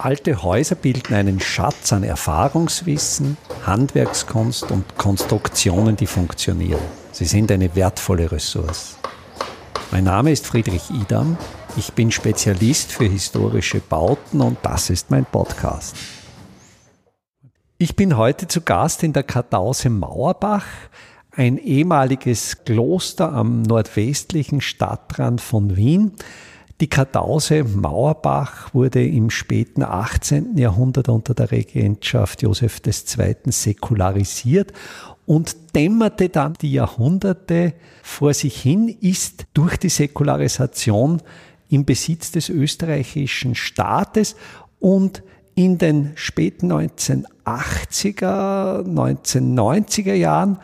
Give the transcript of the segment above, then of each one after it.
Alte Häuser bilden einen Schatz an Erfahrungswissen, Handwerkskunst und Konstruktionen, die funktionieren. Sie sind eine wertvolle Ressource. Mein Name ist Friedrich Idam. Ich bin Spezialist für historische Bauten und das ist mein Podcast. Ich bin heute zu Gast in der Kartause Mauerbach, ein ehemaliges Kloster am nordwestlichen Stadtrand von Wien. Die Kartause Mauerbach wurde im späten 18. Jahrhundert unter der Regentschaft Joseph II. säkularisiert und dämmerte dann die Jahrhunderte vor sich hin, ist durch die Säkularisation im Besitz des österreichischen Staates und in den späten 1980er, 1990er Jahren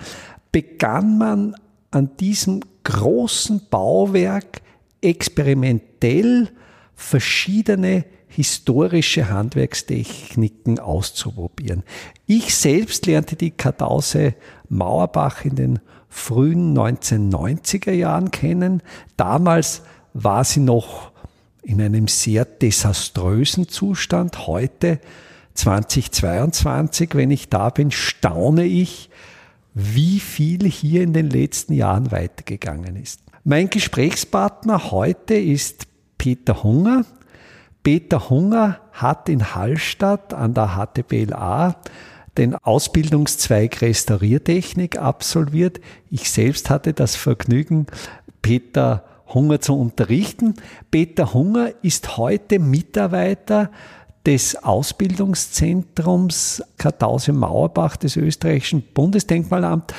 begann man an diesem großen Bauwerk experimentell verschiedene historische Handwerkstechniken auszuprobieren. Ich selbst lernte die Kartause Mauerbach in den frühen 1990er Jahren kennen. Damals war sie noch in einem sehr desaströsen Zustand. Heute, 2022, wenn ich da bin, staune ich, wie viel hier in den letzten Jahren weitergegangen ist. Mein Gesprächspartner heute ist Peter Hunger. Peter Hunger hat in Hallstatt an der HTBLA den Ausbildungszweig Restauriertechnik absolviert. Ich selbst hatte das Vergnügen, Peter Hunger zu unterrichten. Peter Hunger ist heute Mitarbeiter des Ausbildungszentrums Kartause Mauerbach des österreichischen Bundesdenkmalamts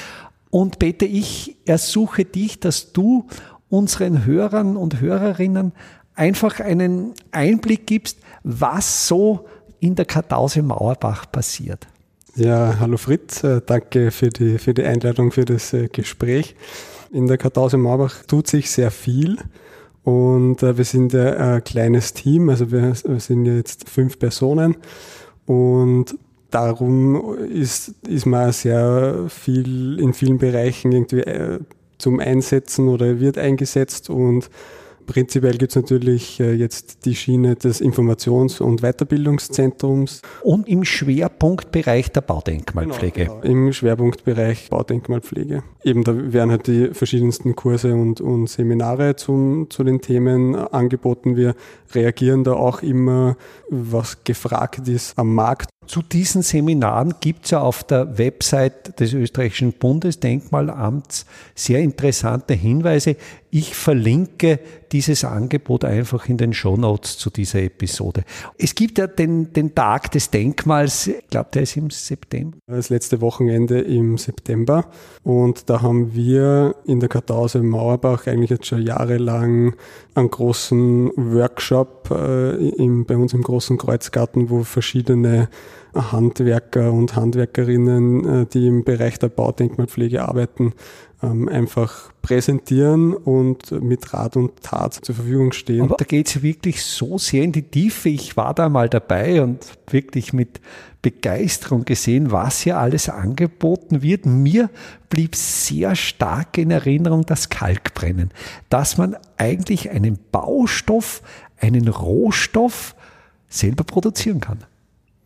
und Peter, ich ersuche dich, dass du unseren Hörern und Hörerinnen einfach einen Einblick gibst, was so in der Kartause Mauerbach passiert. Ja, hallo Fritz, äh, danke für die, für die Einladung, für das äh, Gespräch. In der Kartause Mauerbach tut sich sehr viel und äh, wir sind ein kleines Team, also wir sind jetzt fünf Personen und darum ist, ist man sehr viel in vielen Bereichen irgendwie äh, zum Einsetzen oder wird eingesetzt und Prinzipiell gibt es natürlich äh, jetzt die Schiene des Informations- und Weiterbildungszentrums. Und im Schwerpunktbereich der Baudenkmalpflege. Genau, genau. Im Schwerpunktbereich Baudenkmalpflege. Eben da werden halt die verschiedensten Kurse und, und Seminare zum, zu den Themen angeboten. Wir reagieren da auch immer, was gefragt ist am Markt. Zu diesen Seminaren gibt es ja auf der Website des österreichischen Bundesdenkmalamts sehr interessante Hinweise. Ich verlinke dieses Angebot einfach in den Show Notes zu dieser Episode. Es gibt ja den, den Tag des Denkmals, ich glaube, der ist im September. Das letzte Wochenende im September. Und da haben wir in der Kartause Mauerbach eigentlich jetzt schon jahrelang einen großen Workshop äh, im, bei uns im großen Kreuzgarten, wo verschiedene Handwerker und Handwerkerinnen, äh, die im Bereich der Baudenkmalpflege arbeiten, ähm, einfach präsentieren und mit Rat und Tat zur Verfügung stehen. Aber da geht es wirklich so sehr in die Tiefe. Ich war da mal dabei und wirklich mit Begeisterung gesehen, was hier alles angeboten wird. Mir blieb sehr stark in Erinnerung das Kalkbrennen, dass man eigentlich einen Baustoff, einen Rohstoff selber produzieren kann.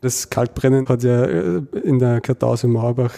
Das Kalkbrennen hat ja äh, in der Kartause Mauerbach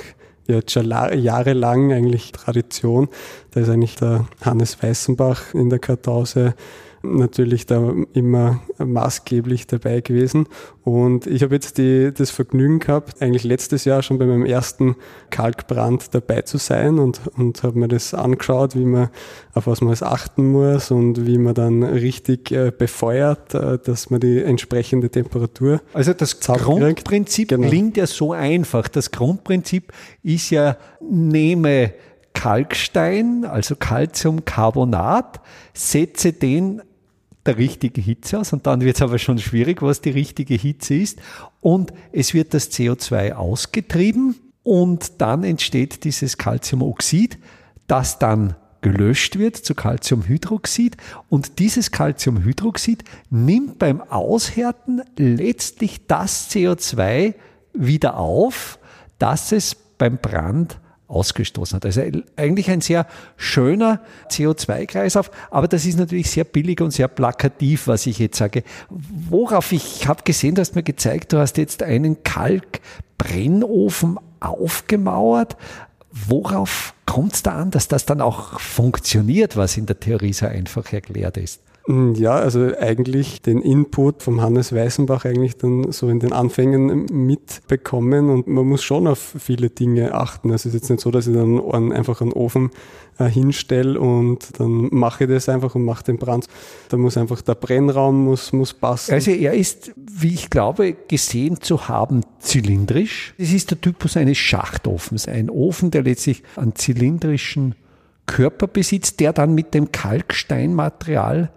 jetzt schon jahrelang eigentlich Tradition. Da ist eigentlich der Hannes Weißenbach in der Kartause natürlich da immer maßgeblich dabei gewesen. Und ich habe jetzt die, das Vergnügen gehabt, eigentlich letztes Jahr schon bei meinem ersten Kalkbrand dabei zu sein und, und habe mir das angeschaut, wie man, auf was man alles achten muss und wie man dann richtig äh, befeuert, äh, dass man die entsprechende Temperatur. Also das Grundprinzip genau. klingt ja so einfach. Das Grundprinzip ist ja, nehme Kalkstein, also Calciumcarbonat, setze den der richtige Hitze aus und dann wird es aber schon schwierig, was die richtige Hitze ist. Und es wird das CO2 ausgetrieben und dann entsteht dieses Calciumoxid, das dann gelöscht wird zu Calciumhydroxid. Und dieses Calciumhydroxid nimmt beim Aushärten letztlich das CO2 wieder auf, das es beim Brand ausgestoßen hat. Also eigentlich ein sehr schöner CO2-Kreislauf, aber das ist natürlich sehr billig und sehr plakativ, was ich jetzt sage. Worauf ich habe gesehen, du hast mir gezeigt, du hast jetzt einen Kalkbrennofen aufgemauert. Worauf kommt es da an, dass das dann auch funktioniert, was in der Theorie so einfach erklärt ist? Mm, ja, also eigentlich den Input vom Hannes Weißenbach eigentlich dann so in den Anfängen mitbekommen und man muss schon auf viele Dinge achten. Also es ist jetzt nicht so, dass ich dann einfach einen Ofen äh, hinstelle und dann mache ich das einfach und mache den Brand. Da muss einfach der Brennraum muss, muss passen. Also er ist, wie ich glaube, gesehen zu haben, zylindrisch. Es ist der Typus eines Schachtofens. Ein Ofen, der letztlich einen zylindrischen Körper besitzt, der dann mit dem Kalksteinmaterial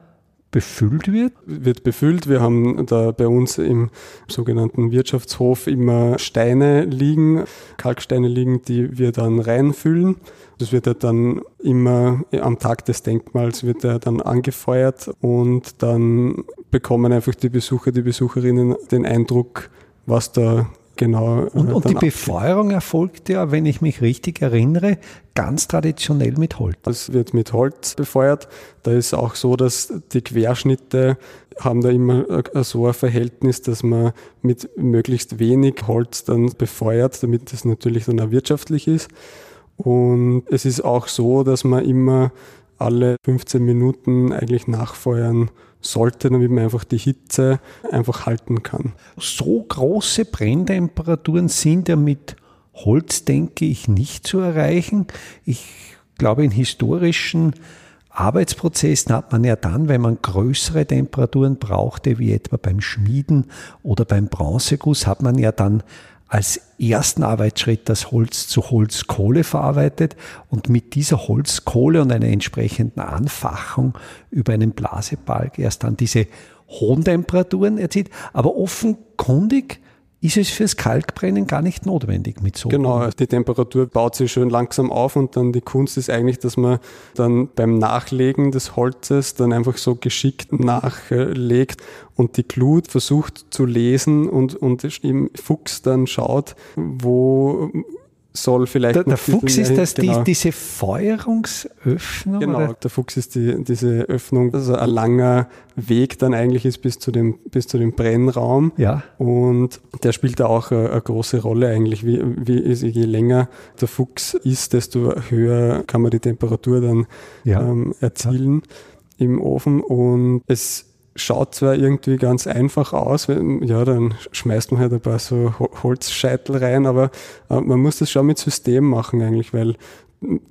befüllt wird? Wird befüllt. Wir haben da bei uns im sogenannten Wirtschaftshof immer Steine liegen, Kalksteine liegen, die wir dann reinfüllen. Das wird ja dann immer am Tag des Denkmals wird er dann angefeuert und dann bekommen einfach die Besucher, die Besucherinnen den Eindruck, was da genau. Und, und die Befeuerung erfolgt ja, wenn ich mich richtig erinnere, ganz traditionell mit Holz. Es wird mit Holz befeuert. Da ist auch so, dass die Querschnitte haben da immer so ein Verhältnis, dass man mit möglichst wenig Holz dann befeuert, damit das natürlich dann auch wirtschaftlich ist. Und es ist auch so, dass man immer alle 15 Minuten eigentlich nachfeuern sollte, damit man einfach die Hitze einfach halten kann. So große Brenntemperaturen sind ja mit Holz, denke ich, nicht zu erreichen. Ich glaube, in historischen Arbeitsprozessen hat man ja dann, wenn man größere Temperaturen brauchte, wie etwa beim Schmieden oder beim Bronzeguss, hat man ja dann als ersten Arbeitsschritt das Holz zu Holzkohle verarbeitet und mit dieser Holzkohle und einer entsprechenden Anfachung über einen Blasebalg erst dann diese hohen Temperaturen erzielt. Aber offenkundig ist es fürs Kalkbrennen gar nicht notwendig mit so. Genau, die Temperatur baut sich schön langsam auf und dann die Kunst ist eigentlich, dass man dann beim Nachlegen des Holzes dann einfach so geschickt nachlegt und die Glut versucht zu lesen und, und im Fuchs dann schaut, wo soll vielleicht. Der, der Fuchs ist das genau. die, diese Feuerungsöffnung? Genau, oder? der Fuchs ist die, diese Öffnung, also ein langer Weg dann eigentlich ist bis zu dem, bis zu dem Brennraum. Ja. Und der spielt da auch eine, eine große Rolle eigentlich. Wie, wie ist, je länger der Fuchs ist, desto höher kann man die Temperatur dann ja. ähm, erzielen ja. im Ofen. Und es schaut zwar irgendwie ganz einfach aus, wenn, ja, dann schmeißt man halt ein paar so Holzscheitel rein, aber äh, man muss das schon mit System machen eigentlich, weil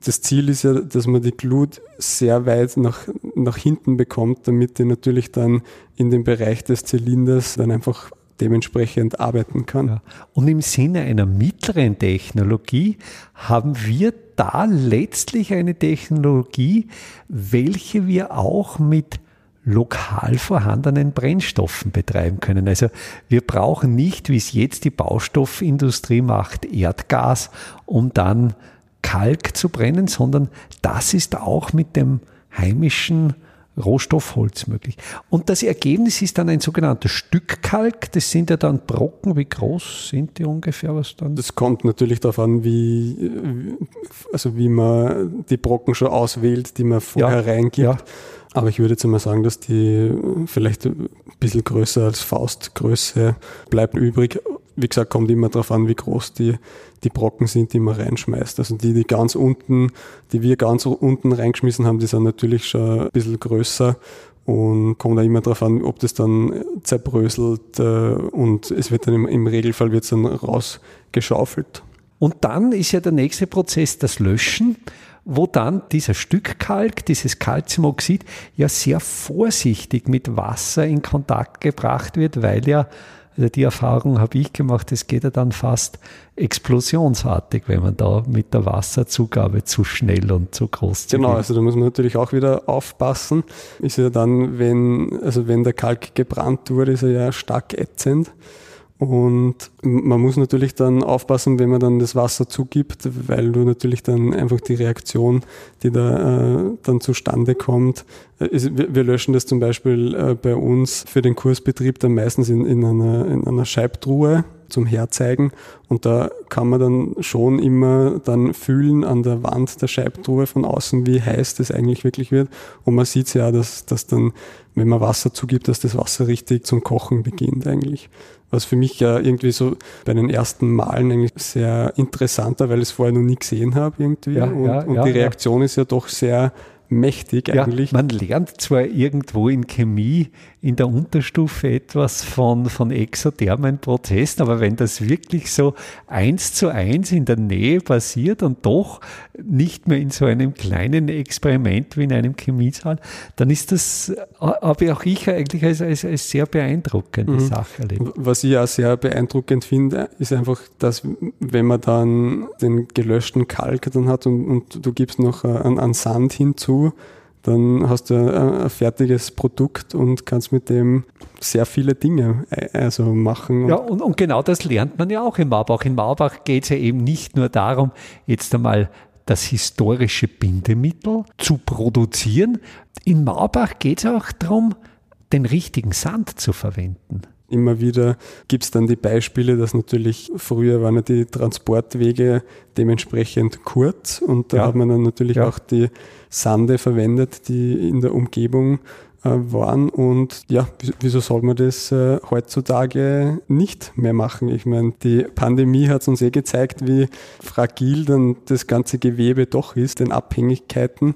das Ziel ist ja, dass man die Glut sehr weit nach, nach hinten bekommt, damit die natürlich dann in dem Bereich des Zylinders dann einfach dementsprechend arbeiten kann. Ja. Und im Sinne einer mittleren Technologie haben wir da letztlich eine Technologie, welche wir auch mit lokal vorhandenen Brennstoffen betreiben können. Also wir brauchen nicht, wie es jetzt die Baustoffindustrie macht, Erdgas, um dann Kalk zu brennen, sondern das ist auch mit dem heimischen Rohstoffholz möglich. Und das Ergebnis ist dann ein sogenannter Stückkalk. Das sind ja dann Brocken. Wie groß sind die ungefähr? Was dann? Das kommt natürlich darauf an, wie, also wie man die Brocken schon auswählt, die man vorher ja, reingibt. Ja. Aber ich würde jetzt mal sagen, dass die vielleicht ein bisschen größer als Faustgröße bleibt übrig. Wie gesagt, kommt immer darauf an, wie groß die, die Brocken sind, die man reinschmeißt. Also die, die ganz unten, die wir ganz unten reingeschmissen haben, die sind natürlich schon ein bisschen größer und kommt da immer darauf an, ob das dann zerbröselt äh, und es wird dann im, im Regelfall wird dann rausgeschaufelt. Und dann ist ja der nächste Prozess das Löschen wo dann dieser Stück Kalk, dieses Calciumoxid, ja sehr vorsichtig mit Wasser in Kontakt gebracht wird, weil ja, also die Erfahrung habe ich gemacht, es geht ja dann fast explosionsartig, wenn man da mit der Wasserzugabe zu schnell und zu groß Genau, also da muss man natürlich auch wieder aufpassen. Ist ja dann, wenn, also wenn der Kalk gebrannt wurde, ist er ja stark ätzend. Und man muss natürlich dann aufpassen, wenn man dann das Wasser zugibt, weil du natürlich dann einfach die Reaktion, die da äh, dann zustande kommt, äh, ist, wir, wir, löschen das zum Beispiel äh, bei uns für den Kursbetrieb dann meistens in, in, einer, in einer Scheibtruhe zum Herzeigen. Und da kann man dann schon immer dann fühlen an der Wand der Scheibtruhe von außen, wie heiß das eigentlich wirklich wird. Und man sieht ja, dass, dass dann, wenn man Wasser zugibt, dass das Wasser richtig zum Kochen beginnt eigentlich. Was für mich ja irgendwie so bei den ersten Malen eigentlich sehr interessant war, weil ich es vorher noch nie gesehen habe irgendwie. Ja, und, ja, und ja, die Reaktion ist ja doch sehr mächtig eigentlich. Ja, man lernt zwar irgendwo in Chemie in der Unterstufe etwas von, von exothermen Prozessen, aber wenn das wirklich so eins zu eins in der Nähe passiert und doch nicht mehr in so einem kleinen Experiment wie in einem Chemiesaal, dann ist das, habe auch ich eigentlich als, als, als sehr beeindruckende mhm. Sache erlebt. Was ich auch sehr beeindruckend finde, ist einfach, dass wenn man dann den gelöschten Kalk dann hat und, und du gibst noch einen, einen Sand hinzu, dann hast du ein, fertiges Produkt und kannst mit dem sehr viele Dinge äh, also machen. Ja, und, und genau das lernt man ja auch in Marbach. In Marbach geht es ja eben nicht nur darum, jetzt einmal das historische Bindemittel zu produzieren. In Marbach geht es auch darum, den richtigen Sand zu verwenden. Immer wieder gibt es dann die Beispiele, dass natürlich früher waren ja die Transportwege dementsprechend kurz und da ja. hat man dann natürlich ja. auch die Sande verwendet, die in der Umgebung äh, waren. Und ja, wieso soll man das äh, heutzutage nicht mehr machen? Ich meine, die Pandemie hat uns eh gezeigt, wie fragil dann das ganze Gewebe doch ist, den Abhängigkeiten.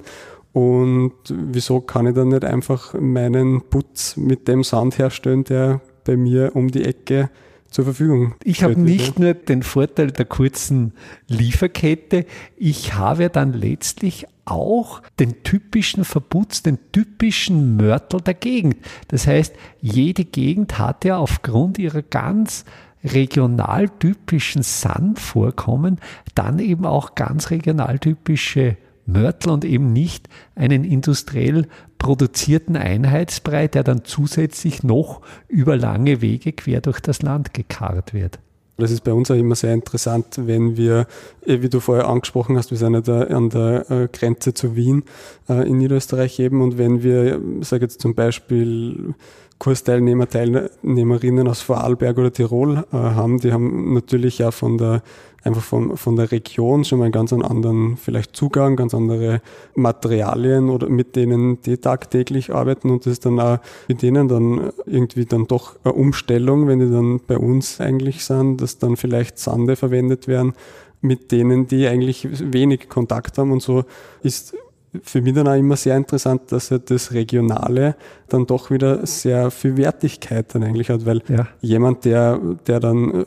Und wieso kann ich dann nicht einfach meinen Putz mit dem Sand herstellen, der bei mir um die Ecke zur Verfügung. Ich habe nicht nur den Vorteil der kurzen Lieferkette, ich habe dann letztlich auch den typischen Verputz, den typischen Mörtel der Gegend. Das heißt, jede Gegend hat ja aufgrund ihrer ganz regionaltypischen Sandvorkommen dann eben auch ganz regionaltypische Mörtel und eben nicht einen industriell produzierten Einheitsbrei, der dann zusätzlich noch über lange Wege quer durch das Land gekarrt wird. Das ist bei uns auch immer sehr interessant, wenn wir, eh, wie du vorher angesprochen hast, wir sind ja da an der äh, Grenze zu Wien äh, in Niederösterreich eben und wenn wir, sage jetzt zum Beispiel Kursteilnehmer, Teilnehmerinnen aus Vorarlberg oder Tirol äh, haben, die haben natürlich ja von der einfach von, von der Region schon mal einen ganz anderen vielleicht Zugang, ganz andere Materialien oder mit denen die tagtäglich arbeiten. Und das ist dann auch mit denen dann irgendwie dann doch eine Umstellung, wenn die dann bei uns eigentlich sind, dass dann vielleicht Sande verwendet werden, mit denen die eigentlich wenig Kontakt haben. Und so ist für mich dann auch immer sehr interessant, dass er das Regionale dann doch wieder sehr viel Wertigkeit dann eigentlich hat, weil ja. jemand, der, der dann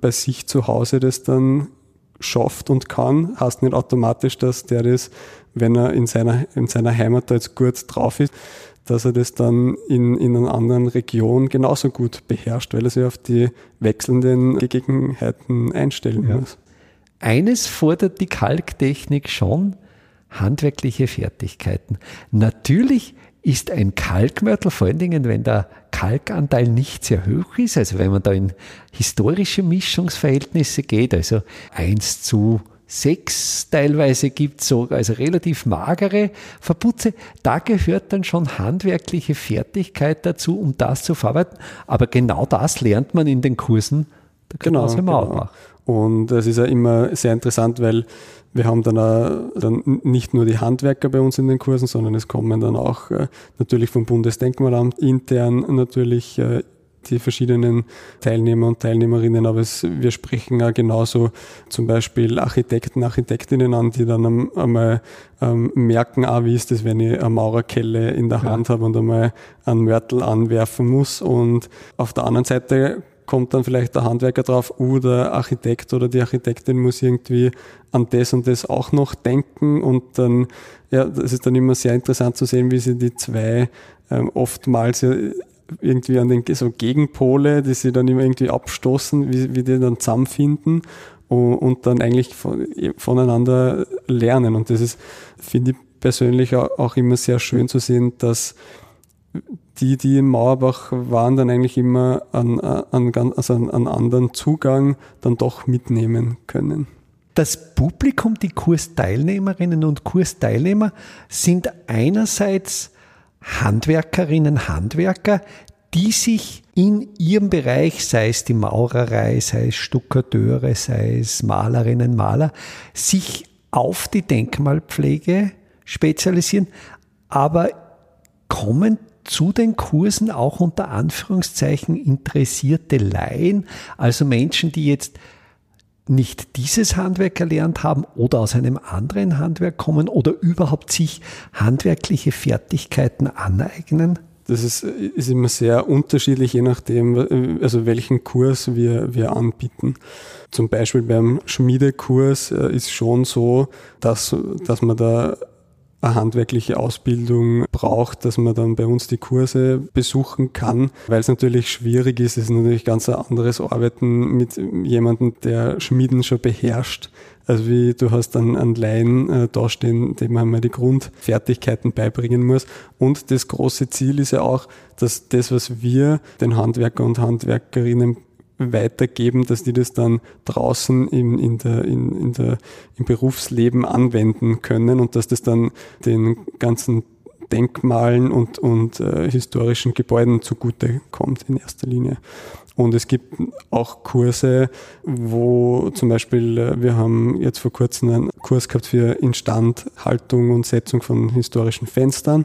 bei sich zu Hause das dann schafft und kann, heißt nicht automatisch, dass der das, wenn er in seiner, in seiner Heimat da jetzt gut drauf ist, dass er das dann in, in einer anderen Region genauso gut beherrscht, weil er sich auf die wechselnden Gegebenheiten einstellen ja. muss. Eines fordert die Kalktechnik schon, handwerkliche Fertigkeiten. Natürlich ist ein Kalkmörtel, vor allen Dingen, wenn der Kalkanteil nicht sehr hoch ist, also wenn man da in historische Mischungsverhältnisse geht, also 1 zu 6 teilweise gibt es so, also relativ magere Verputze, da gehört dann schon handwerkliche Fertigkeit dazu, um das zu verarbeiten. Aber genau das lernt man in den Kursen der genau, genau. Und es ist ja immer sehr interessant, weil wir haben dann, auch, dann nicht nur die Handwerker bei uns in den Kursen, sondern es kommen dann auch äh, natürlich vom Bundesdenkmalamt intern natürlich äh, die verschiedenen Teilnehmer und Teilnehmerinnen, aber es, wir sprechen auch genauso zum Beispiel Architekten, Architektinnen an, die dann einmal ähm, merken, ah, wie ist das, wenn ich eine Maurerkelle in der Hand ja. habe und einmal einen Mörtel anwerfen muss. Und auf der anderen Seite kommt dann vielleicht der Handwerker drauf, uh, Architekt oder die Architektin muss irgendwie an das und das auch noch denken und dann, ja, das ist dann immer sehr interessant zu sehen, wie sie die zwei ähm, oftmals irgendwie an den so Gegenpole, die sie dann immer irgendwie abstoßen, wie, wie die dann zusammenfinden und, und dann eigentlich von, voneinander lernen. Und das ist, finde ich persönlich auch immer sehr schön zu sehen, dass die, die in Mauerbach waren, dann eigentlich immer an, an, also an, an anderen Zugang dann doch mitnehmen können. Das Publikum, die Kursteilnehmerinnen und Kursteilnehmer sind einerseits Handwerkerinnen, Handwerker, die sich in ihrem Bereich, sei es die Maurerei, sei es Stuckateure, sei es Malerinnen, Maler, sich auf die Denkmalpflege spezialisieren, aber kommen zu den Kursen auch unter Anführungszeichen interessierte Laien, also Menschen, die jetzt nicht dieses Handwerk erlernt haben oder aus einem anderen Handwerk kommen oder überhaupt sich handwerkliche Fertigkeiten aneignen? Das ist, ist immer sehr unterschiedlich, je nachdem, also welchen Kurs wir, wir anbieten. Zum Beispiel beim Schmiedekurs äh, ist schon so, dass, dass man da eine handwerkliche Ausbildung braucht, dass man dann bei uns die Kurse besuchen kann, weil es natürlich schwierig ist. Es ist natürlich ganz ein anderes Arbeiten mit jemandem, der Schmieden schon beherrscht. Also wie du hast dann einen Laien äh, dastehen, dem man mal die Grundfertigkeiten beibringen muss. Und das große Ziel ist ja auch, dass das, was wir den Handwerker und Handwerkerinnen weitergeben, dass die das dann draußen in, in der, in, in der, im Berufsleben anwenden können und dass das dann den ganzen Denkmalen und, und äh, historischen Gebäuden zugute kommt in erster Linie. Und es gibt auch Kurse, wo zum Beispiel, äh, wir haben jetzt vor kurzem einen Kurs gehabt für Instandhaltung und Setzung von historischen Fenstern.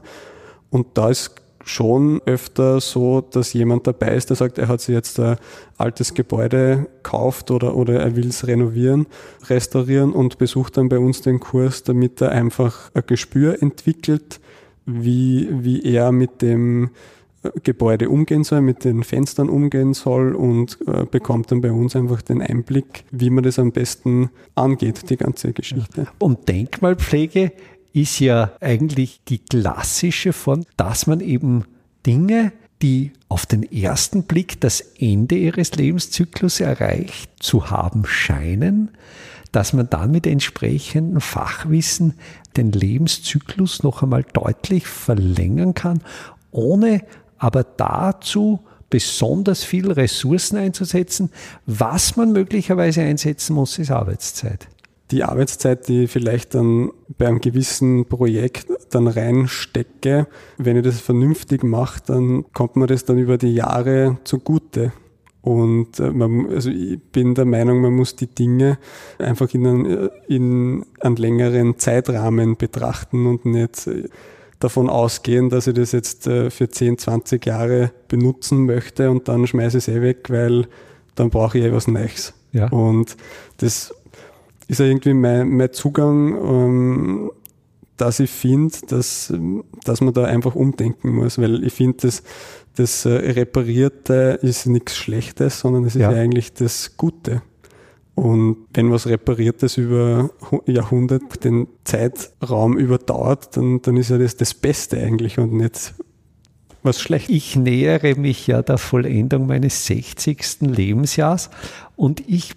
Und da ist schon öfter so, dass jemand dabei ist, der sagt, er hat sich jetzt ein altes Gebäude kauft oder, oder er will es renovieren, restaurieren und besucht dann bei uns den Kurs, damit er einfach ein Gespür entwickelt, wie, wie er mit dem Gebäude umgehen soll, mit den Fenstern umgehen soll und äh, bekommt dann bei uns einfach den Einblick, wie man das am besten angeht, die ganze Geschichte. Und Denkmalpflege ist ja eigentlich die klassische Form, dass man eben Dinge, die auf den ersten Blick das Ende ihres Lebenszyklus erreicht zu haben scheinen, dass man dann mit entsprechendem Fachwissen den Lebenszyklus noch einmal deutlich verlängern kann, ohne aber dazu besonders viel Ressourcen einzusetzen. Was man möglicherweise einsetzen muss, ist Arbeitszeit die Arbeitszeit, die ich vielleicht dann bei einem gewissen Projekt dann reinstecke, wenn ich das vernünftig mache, dann kommt mir das dann über die Jahre zugute. Und äh, man, also ich bin der Meinung, man muss die Dinge einfach in einen, äh, in einen längeren Zeitrahmen betrachten und nicht äh, davon ausgehen, dass ich das jetzt für 10, 20 Jahre benutzen möchte und dann schmeiße ich es eh weg, weil dann brauche ich eh was Neues. Ja. Und das ist ja irgendwie mein, mein Zugang, ähm, dass ich finde, dass, dass man da einfach umdenken muss, weil ich finde, das, das äh, Reparierte ist nichts Schlechtes, sondern es ist ja. ja eigentlich das Gute. Und wenn was Repariertes über Jahrhunderte den Zeitraum überdauert, dann, dann ist ja das das Beste eigentlich und nicht was schlecht. Ich nähere mich ja der Vollendung meines 60. Lebensjahres und ich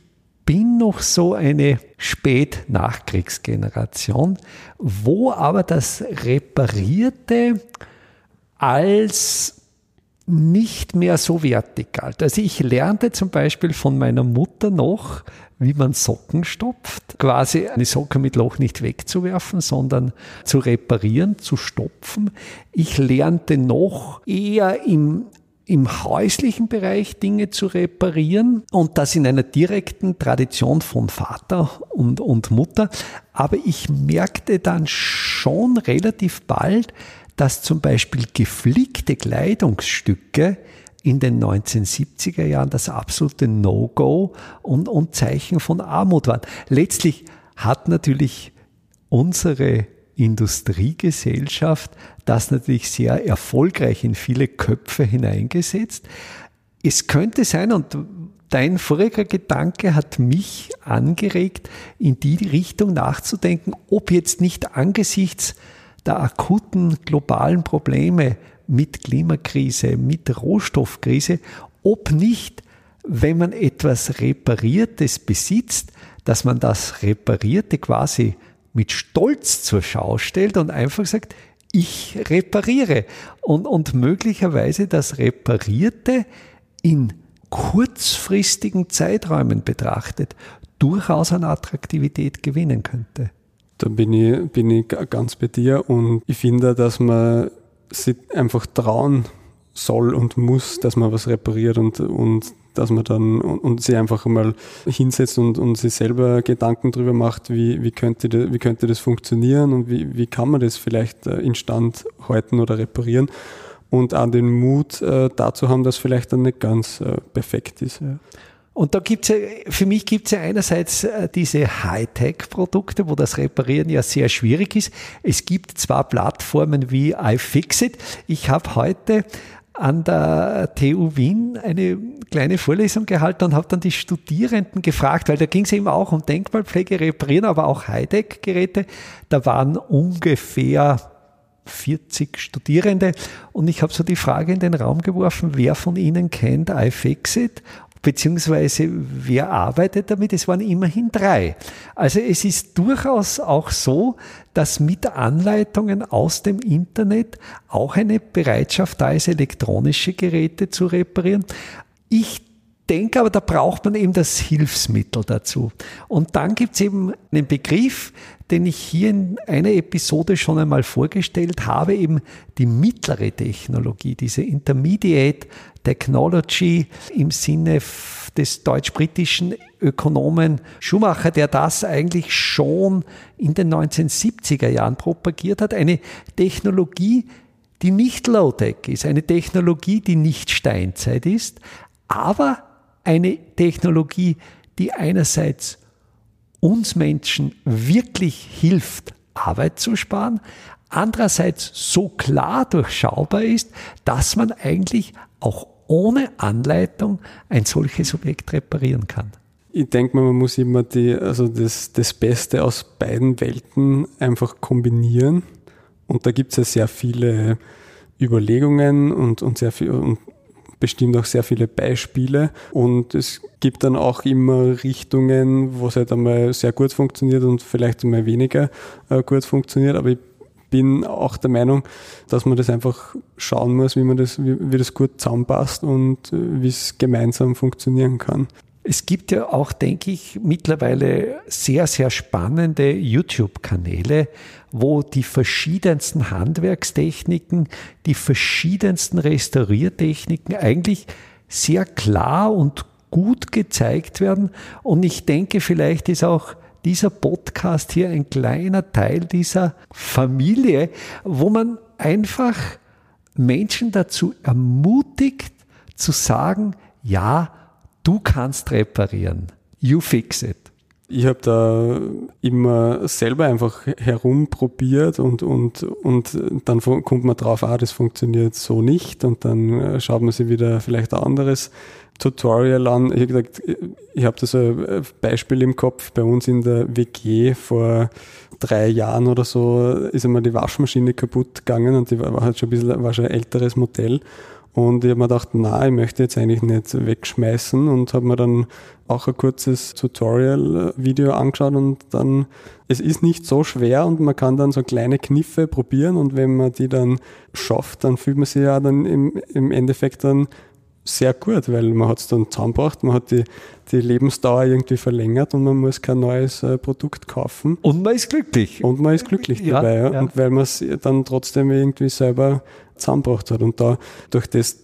bin noch so eine Spät-Nachkriegsgeneration, wo aber das Reparierte als nicht mehr so wertig galt. Also ich lernte zum Beispiel von meiner Mutter noch, wie man Socken stopft. Quasi eine Socke mit Loch nicht wegzuwerfen, sondern zu reparieren, zu stopfen. Ich lernte noch eher im im häuslichen Bereich Dinge zu reparieren und das in einer direkten Tradition von Vater und, und Mutter. Aber ich merkte dann schon relativ bald, dass zum Beispiel geflickte Kleidungsstücke in den 1970er Jahren das absolute No-Go und, und Zeichen von Armut waren. Letztlich hat natürlich unsere Industriegesellschaft das natürlich sehr erfolgreich in viele Köpfe hineingesetzt. Es könnte sein, und dein voriger Gedanke hat mich angeregt, in die Richtung nachzudenken, ob jetzt nicht angesichts der akuten globalen Probleme mit Klimakrise, mit Rohstoffkrise, ob nicht, wenn man etwas Repariertes besitzt, dass man das Reparierte quasi mit Stolz zur Schau stellt und einfach sagt, ich repariere. Und, und möglicherweise das Reparierte in kurzfristigen Zeiträumen betrachtet durchaus an Attraktivität gewinnen könnte. Da bin ich, bin ich ganz bei dir und ich finde, dass man sich einfach trauen soll und muss, dass man was repariert und, und dass man dann und, und sie einfach mal hinsetzt und, und sich selber Gedanken darüber macht, wie, wie, könnte, das, wie könnte das funktionieren und wie, wie kann man das vielleicht äh, instand halten oder reparieren und auch den Mut äh, dazu haben, dass vielleicht dann nicht ganz äh, perfekt ist. Ja. Und da gibt's ja, für mich gibt's ja einerseits äh, diese Hightech-Produkte, wo das Reparieren ja sehr schwierig ist. Es gibt zwar Plattformen wie iFixit. Ich habe heute an der TU Wien eine kleine Vorlesung gehalten und habe dann die Studierenden gefragt, weil da ging es eben auch um Denkmalpflege, Reparieren, aber auch Hightech-Geräte. Da waren ungefähr 40 Studierende und ich habe so die Frage in den Raum geworfen, wer von Ihnen kennt iFixit beziehungsweise wer arbeitet damit? Es waren immerhin drei. Also es ist durchaus auch so, dass mit Anleitungen aus dem Internet auch eine Bereitschaft da ist, elektronische Geräte zu reparieren. Ich denke aber, da braucht man eben das Hilfsmittel dazu. Und dann gibt es eben einen Begriff, den ich hier in einer Episode schon einmal vorgestellt habe, eben die mittlere Technologie, diese Intermediate Technology im Sinne des deutsch-britischen Ökonomen Schumacher, der das eigentlich schon in den 1970er Jahren propagiert hat. Eine Technologie, die nicht Low-Tech ist, eine Technologie, die nicht Steinzeit ist, aber eine Technologie, die einerseits uns Menschen wirklich hilft, Arbeit zu sparen, andererseits so klar durchschaubar ist, dass man eigentlich auch ohne Anleitung ein solches Objekt reparieren kann. Ich denke mal, man muss immer die, also das, das Beste aus beiden Welten einfach kombinieren. Und da gibt es ja sehr viele Überlegungen und, und sehr viel und bestimmt auch sehr viele Beispiele. Und es gibt dann auch immer Richtungen, wo es halt einmal sehr gut funktioniert und vielleicht einmal weniger äh, gut funktioniert. Aber ich bin auch der Meinung, dass man das einfach schauen muss, wie man das, wie, wie das gut zusammenpasst und äh, wie es gemeinsam funktionieren kann. Es gibt ja auch, denke ich, mittlerweile sehr, sehr spannende YouTube-Kanäle, wo die verschiedensten Handwerkstechniken, die verschiedensten Restauriertechniken eigentlich sehr klar und gut gezeigt werden. Und ich denke, vielleicht ist auch dieser Podcast hier ein kleiner Teil dieser Familie, wo man einfach Menschen dazu ermutigt zu sagen, ja, du kannst reparieren. You fix it. Ich habe da immer selber einfach herumprobiert und, und, und dann kommt man drauf, ah, das funktioniert so nicht und dann äh, schaut man sich wieder vielleicht ein anderes Tutorial an. Ich habe gesagt, ich habe da so ein Beispiel im Kopf. Bei uns in der WG vor drei Jahren oder so ist einmal die Waschmaschine kaputt gegangen und die war halt schon ein bisschen, war schon ein älteres Modell. Und ich habe mir gedacht, na, ich möchte jetzt eigentlich nicht wegschmeißen und habe mir dann auch ein kurzes Tutorial-Video angeschaut und dann, es ist nicht so schwer und man kann dann so kleine Kniffe probieren und wenn man die dann schafft, dann fühlt man sich ja dann im, im Endeffekt dann sehr gut, weil man hat es dann zusammengebracht, man hat die, die Lebensdauer irgendwie verlängert und man muss kein neues äh, Produkt kaufen. Und man ist glücklich. Und man ist glücklich ja, dabei. Ja. Und weil man es dann trotzdem irgendwie selber zusammengebracht hat. Und da durch das,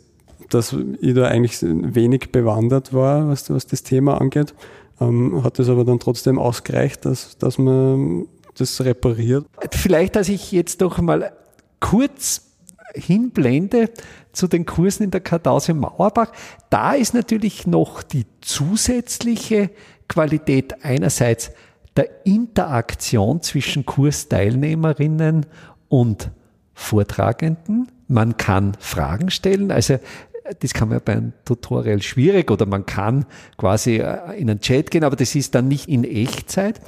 dass ich da eigentlich wenig bewandert war, was, was das Thema angeht, ähm, hat es aber dann trotzdem ausgereicht, dass, dass man das repariert. Vielleicht, dass ich jetzt doch mal kurz hinblende zu den Kursen in der Kartause Mauerbach, da ist natürlich noch die zusätzliche Qualität einerseits der Interaktion zwischen Kursteilnehmerinnen und Vortragenden. Man kann Fragen stellen, also das kann man ja beim Tutorial schwierig oder man kann quasi äh, in einen Chat gehen, aber das ist dann nicht in Echtzeit.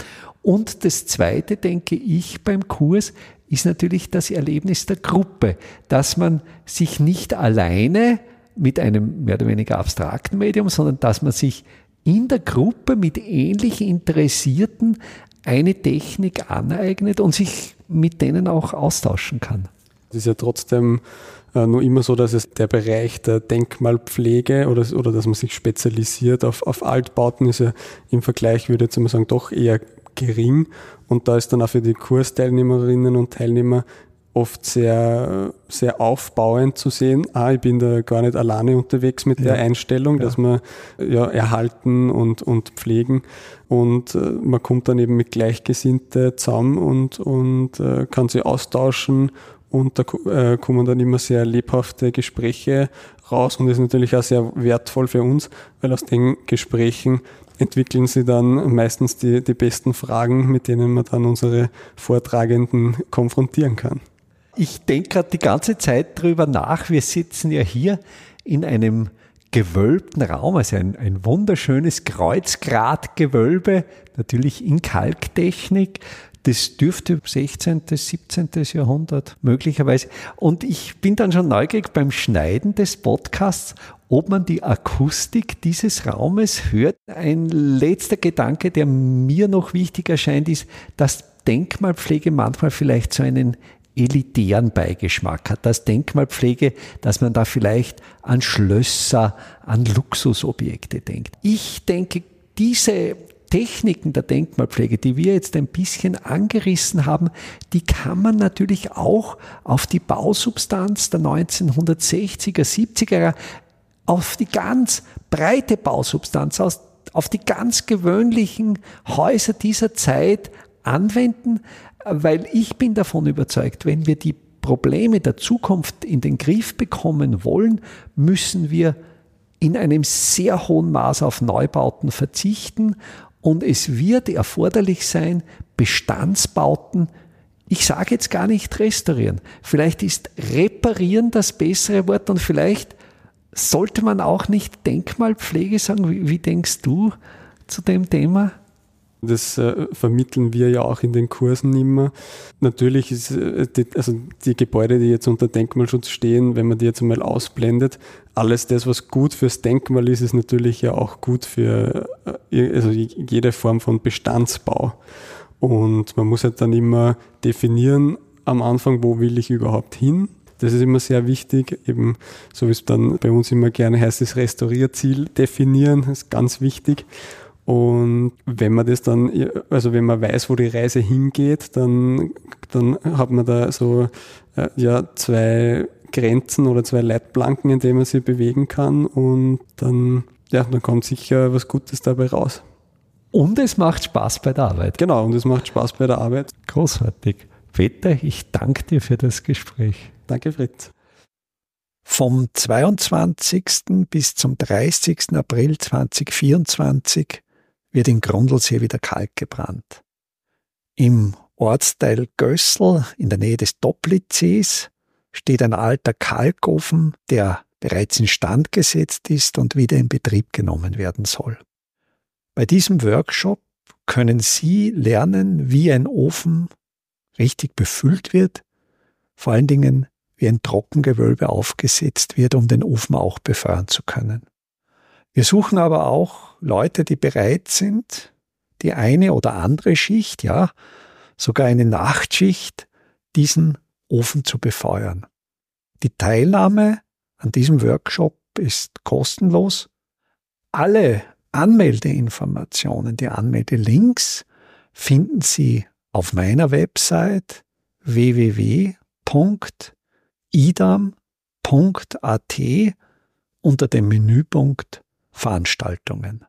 Und das Zweite, denke ich, beim Kurs ist natürlich das Erlebnis der Gruppe, dass man sich nicht alleine mit einem mehr oder weniger abstrakten Medium, sondern dass man sich in der Gruppe mit ähnlich Interessierten eine Technik aneignet und sich mit denen auch austauschen kann. Es ist ja trotzdem äh, nur immer so, dass es der Bereich der Denkmalpflege oder, oder dass man sich spezialisiert auf, auf Altbauten ist ja im Vergleich, würde ich jetzt mal sagen, doch eher gering. Und da ist dann auch für die Kursteilnehmerinnen und Teilnehmer oft sehr, sehr aufbauend zu sehen. Ah, ich bin da gar nicht alleine unterwegs mit der Einstellung, ja. dass wir ja, erhalten und, und pflegen. Und äh, man kommt dann eben mit Gleichgesinnte zusammen und, und äh, kann sie austauschen. Und da äh, kommen dann immer sehr lebhafte Gespräche raus und ist natürlich auch sehr wertvoll für uns, weil aus den Gesprächen entwickeln sie dann meistens die, die besten Fragen, mit denen man dann unsere Vortragenden konfrontieren kann. Ich denke gerade die ganze Zeit drüber nach. Wir sitzen ja hier in einem gewölbten Raum, also ein, ein wunderschönes Kreuzgratgewölbe, natürlich in Kalktechnik. Das dürfte 16., 17. Jahrhundert möglicherweise. Und ich bin dann schon neugierig beim Schneiden des Podcasts, ob man die Akustik dieses Raumes hört. Ein letzter Gedanke, der mir noch wichtig erscheint, ist, dass Denkmalpflege manchmal vielleicht so einen elitären Beigeschmack hat. Das Denkmalpflege, dass man da vielleicht an Schlösser, an Luxusobjekte denkt. Ich denke, diese Techniken der Denkmalpflege, die wir jetzt ein bisschen angerissen haben, die kann man natürlich auch auf die Bausubstanz der 1960er, 70er, auf die ganz breite Bausubstanz, auf die ganz gewöhnlichen Häuser dieser Zeit anwenden, weil ich bin davon überzeugt, wenn wir die Probleme der Zukunft in den Griff bekommen wollen, müssen wir in einem sehr hohen Maß auf Neubauten verzichten und es wird erforderlich sein, Bestandsbauten, ich sage jetzt gar nicht restaurieren, vielleicht ist reparieren das bessere Wort und vielleicht sollte man auch nicht Denkmalpflege sagen. Wie, wie denkst du zu dem Thema? Das äh, vermitteln wir ja auch in den Kursen immer. Natürlich ist äh, die, also die Gebäude, die jetzt unter Denkmalschutz stehen, wenn man die jetzt einmal ausblendet, alles das, was gut fürs Denkmal ist, ist natürlich ja auch gut für äh, also jede Form von Bestandsbau. Und man muss halt dann immer definieren am Anfang, wo will ich überhaupt hin. Das ist immer sehr wichtig, eben so wie es dann bei uns immer gerne heißt, das Restaurierziel definieren, ist ganz wichtig. Und wenn man das dann, also wenn man weiß, wo die Reise hingeht, dann, dann hat man da so äh, ja, zwei Grenzen oder zwei Leitplanken, in denen man sich bewegen kann und dann, ja, dann kommt sicher was Gutes dabei raus. Und es macht Spaß bei der Arbeit. Genau, und es macht Spaß bei der Arbeit. Großartig. Peter, ich danke dir für das Gespräch. Danke, Fritz. Vom 22. bis zum 30. April 2024 wird in Grundlsee wieder Kalk gebrannt. Im Ortsteil Gössel in der Nähe des Doplitzsees steht ein alter Kalkofen, der bereits instand gesetzt ist und wieder in Betrieb genommen werden soll. Bei diesem Workshop können Sie lernen, wie ein Ofen richtig befüllt wird, vor allen Dingen wie ein Trockengewölbe aufgesetzt wird, um den Ofen auch befeuern zu können. Wir suchen aber auch Leute, die bereit sind, die eine oder andere Schicht, ja, sogar eine Nachtschicht, diesen Ofen zu befeuern. Die Teilnahme an diesem Workshop ist kostenlos. Alle Anmeldeinformationen, die Anmeldelinks finden Sie auf meiner Website www.idam.at unter dem Menüpunkt Veranstaltungen.